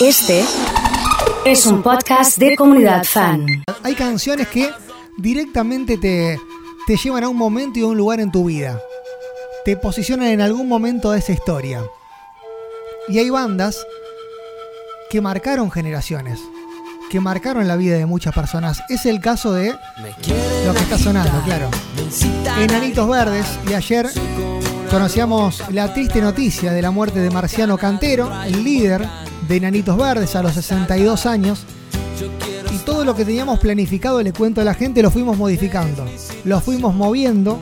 Este es un podcast de comunidad fan. Hay canciones que directamente te, te llevan a un momento y a un lugar en tu vida. Te posicionan en algún momento de esa historia. Y hay bandas que marcaron generaciones, que marcaron la vida de muchas personas. Es el caso de lo que está sonando, claro. Enanitos Verdes, y ayer conocíamos la triste noticia de la muerte de Marciano Cantero, el líder de Enanitos Verdes a los 62 años. Y todo lo que teníamos planificado, le cuento a la gente, lo fuimos modificando. Lo fuimos moviendo.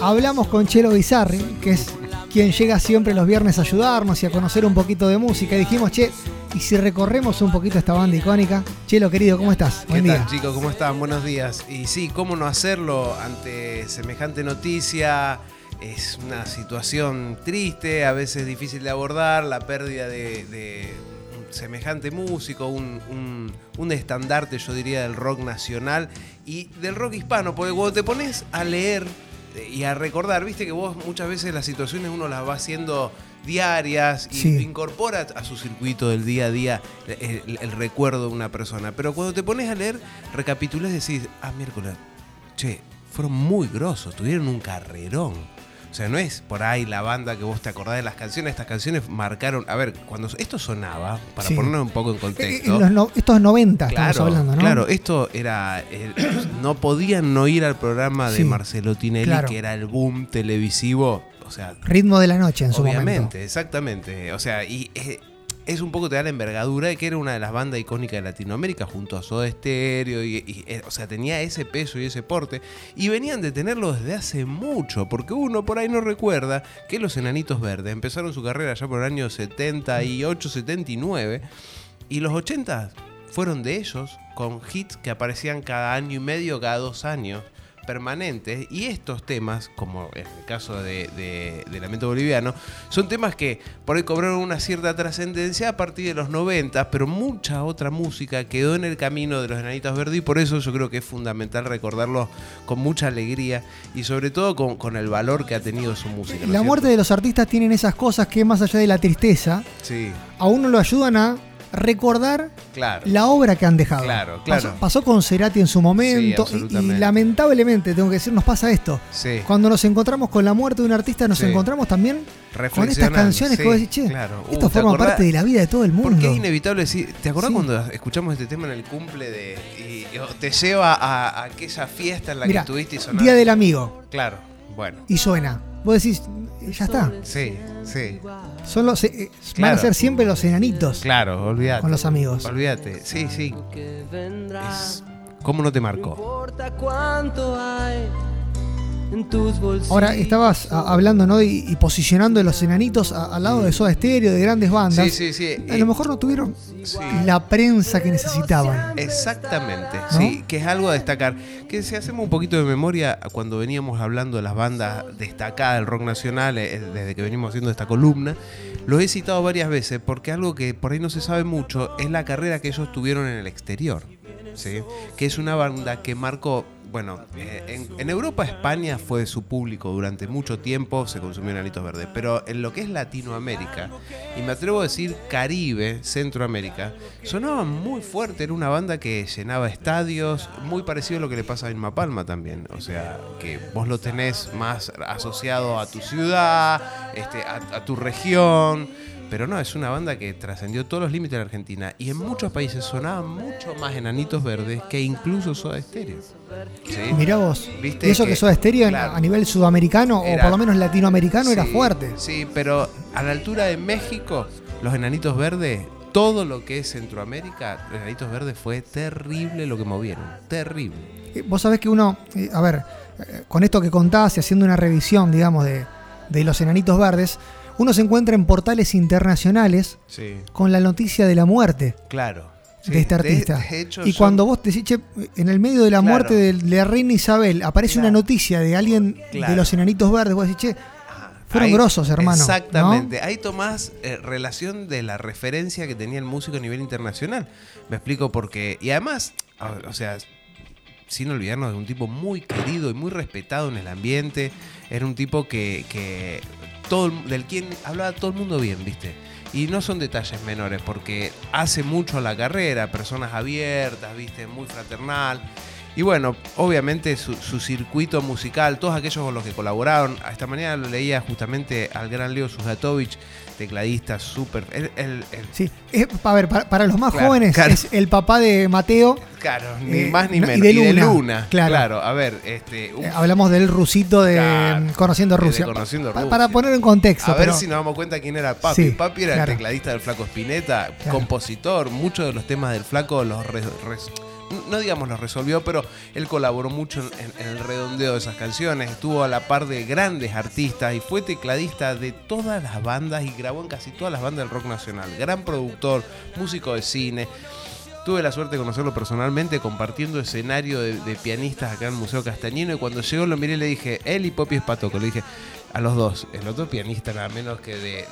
Hablamos con Chelo Bizarri, que es quien llega siempre los viernes a ayudarnos y a conocer un poquito de música. Y dijimos, che, ¿y si recorremos un poquito esta banda icónica? Chelo, querido, ¿cómo estás? ¿Qué tal, chicos? ¿Cómo están? Buenos días. Y sí, ¿cómo no hacerlo ante semejante noticia? Es una situación triste, a veces difícil de abordar, la pérdida de, semejante músico, un, un, un estandarte, yo diría, del rock nacional y del rock hispano, porque cuando te pones a leer y a recordar, viste que vos muchas veces las situaciones uno las va haciendo diarias y Sí. incorpora a su circuito del día a día el, el recuerdo de una persona. Pero cuando te pones a leer, recapitulás y decís, ah, miércoles, che, fueron muy grosos, tuvieron un carrerón. O sea, no es por ahí la banda que vos te acordás de las canciones. Estas canciones marcaron. A ver, cuando esto sonaba, para Sí. ponernos un poco en Eh, contexto. en los no- estos 90 Claro, estamos hablando, ¿no? claro, esto era. eh, no podían no ir al programa de Sí, Marcelo Tinelli, claro. que era el boom televisivo. O sea, Ritmo de la noche en su obviamente, momento. exactamente. O sea, y eh, es un poco te da la envergadura de que era una de las bandas icónicas de Latinoamérica junto a Soda Stereo. Y, eh, o sea, tenía ese peso y ese porte. Y venían de tenerlo desde hace mucho, porque uno por ahí no recuerda que los Enanitos Verdes empezaron su carrera ya por el año 78, 79. Y los 80 fueron de ellos, con hits que aparecían cada año y medio, cada dos años, permanentes. Y estos temas, como en el caso de, de, de Lamento Boliviano, son temas que por ahí cobraron una cierta trascendencia a partir de los 90, pero mucha otra música quedó en el camino de los Enanitos Verdes y por eso yo creo que es fundamental recordarlos con mucha alegría y sobre todo con, con el valor que ha tenido su música. ¿no es La muerte de los artistas tienen esas cosas que más allá de la tristeza, Sí, a uno lo ayudan a recordar claro. la obra que han dejado. Claro, claro. Pasó, pasó con Cerati en su momento Sí, y- lamentablemente, tengo que decir, nos pasa esto. Sí. Cuando nos encontramos con la muerte de un artista, nos Sí. encontramos también con estas canciones que sí, vos decís, che, claro. Uh, esto ¿te forma acordás? parte de la vida de todo el mundo. Porque es inevitable decir, ¿te acordás cuando escuchamos este tema en el cumple de y, te lleva a, a aquella fiesta en la que estuviste y sonaste? Día del Amigo, Claro, bueno. y suena. Vos decís, ya está. Sí, sí. Son los, eh, Van a ser siempre los enanitos Claro, olvídate. con los amigos. Olvídate. Sí, sí. Es- ¿Cómo no te marcó? importa cuánto hay. Ahora, estabas a- hablando, ¿no? Y, y posicionando los enanitos a- al lado de Soda Stereo, de grandes bandas. Sí, sí, sí. A Eh, lo mejor no tuvieron sí. la prensa que necesitaban. Exactamente, ¿No? sí, que es algo a destacar. Que si hacemos un poquito de memoria, cuando veníamos hablando de las bandas destacadas del rock nacional, eh, desde que venimos haciendo esta columna, los he citado varias veces porque algo que por ahí no se sabe mucho es la carrera que ellos tuvieron en el exterior. ¿sí? Que es una banda que marcó. Bueno, eh, en, en Europa, España fue su público durante mucho tiempo, se consumió Enanitos Verdes, pero en lo que es Latinoamérica, y me atrevo a decir Caribe, Centroamérica, sonaba muy fuerte, era una banda que llenaba estadios, muy parecido a lo que le pasa a Inma Palma también, o sea, que vos lo tenés más asociado a tu ciudad, este, a, a tu región, pero no, es una banda que trascendió todos los límites de la Argentina y en muchos países sonaban mucho más Enanitos Verdes que incluso Soda Stereo. ¿Sí? Mirá vos. Viste y eso que, que- Soda Stereo claro. a nivel sudamericano, o por lo menos latinoamericano, era fuerte. Sí, pero a la altura de México, los Enanitos Verdes, todo lo que es Centroamérica, los Enanitos Verdes fue terrible lo que movieron. Terrible. Eh, Vos sabés que uno, eh, a ver, eh, con esto que contás y haciendo una revisión, digamos, de, de los enanitos verdes, uno se encuentra en portales internacionales Sí, con la noticia de la muerte claro. Sí, de este artista. de hecho, y cuando vos decís, che, en el medio de la Claro. muerte de, de la reina Isabel, aparece Claro. una noticia de alguien de los enanitos verdes, vos decís, che, Ajá. fueron Ahí- grosos, hermano, Exactamente. Ahí tomás eh, relación de la referencia que tenía el músico a nivel internacional. Me explico porque. Y además, o o sea, sin olvidarnos de un tipo muy querido y muy respetado en el ambiente. Era un tipo que, que todo el- del quien hablaba todo el mundo bien, ¿viste? Y no son detalles menores, porque hace mucho a la carrera, personas abiertas, viste, muy fraternal. Y bueno, obviamente su, su circuito musical, todos aquellos con los que colaboraron. Esta mañana lo leía justamente al gran Leo Sujatovich, tecladista súper. el- el- el- Sí, es- a ver, para, para los más Claro, jóvenes claro. es el papá de Mateo. Claro, ni Eh, más ni y menos. de Y de Luna, claro. Claro. a ver, este. Eh, hablamos del rusito de Conociendo de Rusia. Conociendo Pa- Rusia. Para poner en contexto. a ver pero- si nos damos cuenta quién era Papi. Sí, Papi era el tecladista del Flaco Spinetta, compositor. Muchos de los temas del Flaco los. re- res- no digamos los resolvió, pero él colaboró mucho en, el redondeo de esas canciones. Estuvo a la par de grandes artistas y fue tecladista de todas las bandas y grabó en casi todas las bandas del rock nacional. Gran productor, músico de cine. Tuve la suerte de conocerlo personalmente compartiendo escenario de, pianistas acá en el Museo Castañino y cuando llegó lo miré le dije, él y Popi Espatoco, le dije a los dos, el otro pianista nada menos que de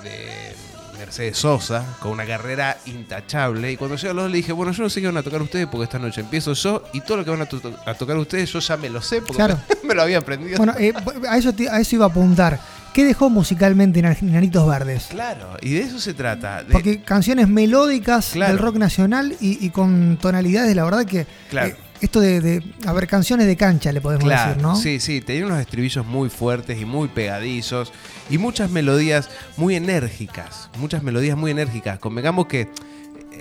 Mercedes Sosa, con una carrera intachable y cuando llegó a los dos le dije, bueno, yo no sé qué van a tocar ustedes porque esta noche empiezo yo y todo lo que van a, to- a tocar ustedes yo ya me lo sé porque Claro. me lo había aprendido. Bueno, eh, a, eso te- a eso iba a apuntar. ¿Qué dejó musicalmente en Enanitos Verdes? Claro, y de eso se trata. de- Porque canciones melódicas Claro. del rock nacional y, y con tonalidades, la verdad que Claro. eh, esto de, de, a ver, canciones de cancha le podemos Claro, decir, ¿no? Sí, sí, tenía unos estribillos muy fuertes y muy pegadizos y muchas melodías muy enérgicas, muchas melodías muy enérgicas. Convengamos que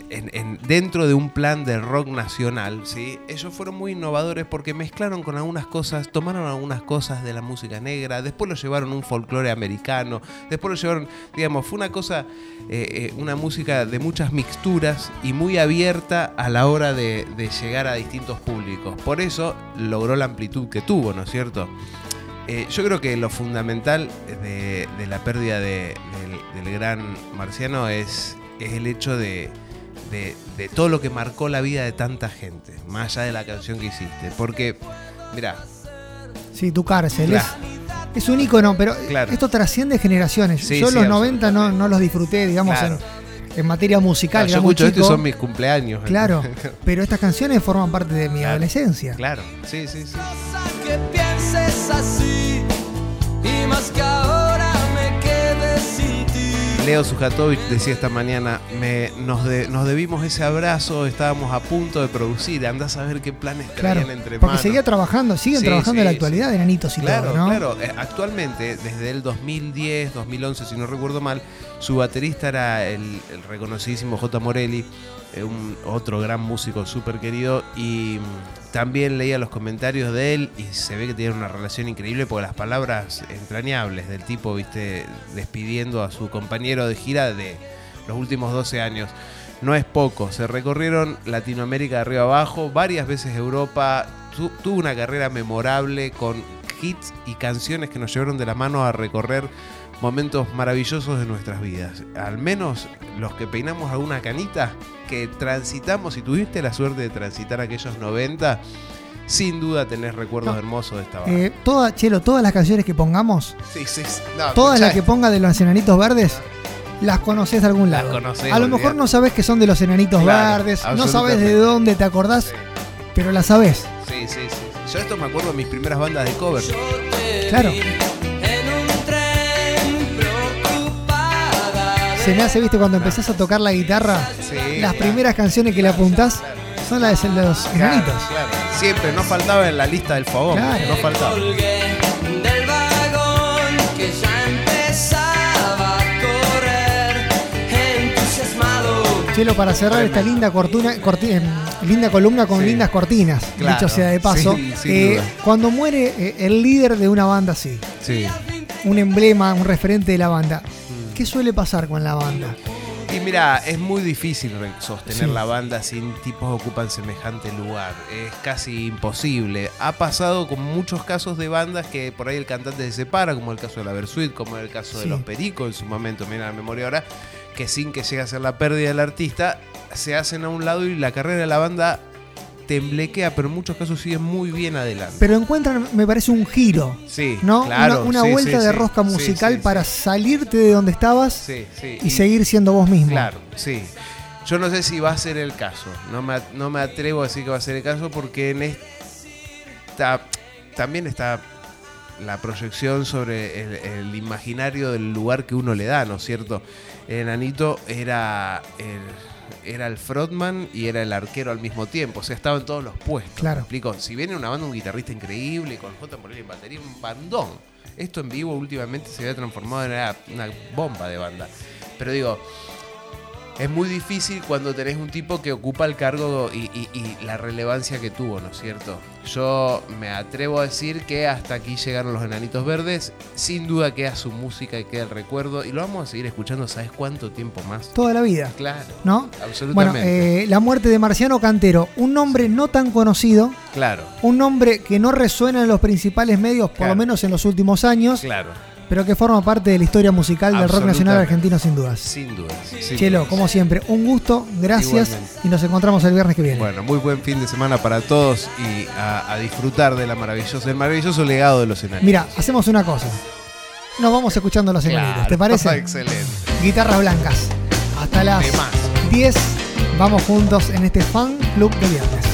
en- en- dentro de un plan de rock nacional, ¿sí? ellos fueron muy innovadores porque mezclaron con algunas cosas, tomaron algunas cosas de la música negra, después lo llevaron un folclore americano, después lo llevaron, digamos, fue una cosa, eh, eh, una música de muchas mixturas y muy abierta a la hora de, llegar a distintos públicos. Por eso logró la amplitud que tuvo, ¿no es cierto? Eh, yo creo que lo fundamental de, la pérdida de- del, gran marciano es el hecho de, de- de todo lo que marcó la vida de tanta gente, más allá de la canción que hiciste. Porque, mira, Sí, tu cárcel. Claro. Es, es un ícono, pero Claro. esto trasciende generaciones. Sí, yo sí, los 90 no, no los disfruté, digamos, Claro. en, en materia musical. yo escucho esto son mis cumpleaños. Claro, pero estas canciones forman parte de mi Claro. adolescencia. Claro, sí, sí, sí. que pienses así y más Leo Sujatovich decía esta mañana, me, nos, de- nos debimos ese abrazo, estábamos a punto de producir, andás a ver qué planes Claro, traían entre porque manos. seguía trabajando, siguen Sí, trabajando en la actualidad sí. en Anitos y Claro, todo, ¿no? claro. Eh, Actualmente, desde el 2010, 2011, si no recuerdo mal, su baterista era el, el reconocidísimo J. Morelli, un, otro gran músico súper querido, y mm, también leía los comentarios de él y se ve que tiene una relación increíble porque las palabras entrañables del tipo, viste, despidiendo a su compañero de gira de los últimos 12 años. No es poco, se recorrieron Latinoamérica de arriba abajo, varias veces Europa, tu- tuvo una carrera memorable con hits y canciones que nos llevaron de la mano a recorrer momentos maravillosos de nuestras vidas. Al menos los que peinamos alguna canita, que transitamos, y tuviste la suerte de transitar aquellos 90, sin duda tenés recuerdos No. hermosos de esta banda. Eh, toda, Chelo, todas las canciones que pongamos, sí, sí, sí. No, todas las que ponga de los enanitos verdes, las conoces de algún lado. conocés, a lo mejor no sabes que son de los enanitos Claro, verdes, no sabes de dónde te acordás, Sí, pero las sabes. sí, sí, sí. Yo esto me acuerdo de mis primeras bandas de cover. Claro. vi en un tren preocupada. de Se me hace, viste, cuando empezás a tocar la guitarra, Sí, las claro. primeras canciones que le apuntás son las de los Claro, enanitos. claro. Siempre, no faltaba en la lista del fogón. Claro. No faltaba. Chelo, para cerrar esta linda, cortuna, corti- em, linda columna con Sí. lindas cortinas, Claro, dicho sea de paso, sí, eh, cuando muere eh, el líder de una banda así, Sí. un emblema, un referente de la banda, Mm. ¿qué suele pasar con la banda? Y mira, es muy difícil sostener Sí. la banda sin tipos que ocupan semejante lugar. Es casi imposible. Ha pasado con muchos casos de bandas que por ahí el cantante se separa, como el caso de la Versuit, como el caso de los Pericos en su momento, mira la memoria ahora, que sin que llegue a ser la pérdida del artista, se hacen a un lado y la carrera de la banda temblequea, pero en muchos casos sigue muy bien adelante. Pero encuentran, me parece, un giro, Sí, ¿no? claro. una una sí, vuelta sí, de rosca musical sí, para salirte de donde estabas y, seguir siendo vos mismo. Claro, sí. Yo no sé si va a ser el caso. No me, no me atrevo a decir que va a ser el caso porque en esta también está la proyección sobre el, el imaginario del lugar que uno le da, ¿no es cierto? El enanito era el, era el frontman y era el arquero al mismo tiempo, o sea, estaba en todos los puestos. Claro. ¿me explico? Si viene una banda, un guitarrista increíble, con J. Morelli en batería, un bandón. Esto en vivo últimamente se había transformado en una, una bomba de banda. Pero digo, es muy difícil cuando tenés un tipo que ocupa el cargo y, y- y la relevancia que tuvo, ¿no es cierto? Yo me atrevo a decir que hasta aquí llegaron los enanitos verdes. Sin duda queda su música y queda el recuerdo. Y lo vamos a seguir escuchando, ¿sabes cuánto tiempo más? Toda la vida, Claro, ¿no? Bueno, absolutamente. eh, la muerte de Marciano Cantero, un nombre no tan conocido, claro, un nombre que no resuena en los principales medios, por Claro. lo menos en los últimos años, claro. Pero que forma parte de la historia musical del rock nacional argentino sin dudas. Sin duda. sin Chelo, dudas. como siempre, un gusto, gracias Igualmente. y nos encontramos el viernes que viene. Bueno, muy buen fin de semana para todos y a, a disfrutar de la maravillosa, del maravilloso legado de los enanitos. Mira, hacemos una cosa. Nos vamos escuchando los enanitos, Claro, ¿te parece? Excelente. Guitarras blancas. Hasta las De más. 10 vamos juntos en este fan club de viernes.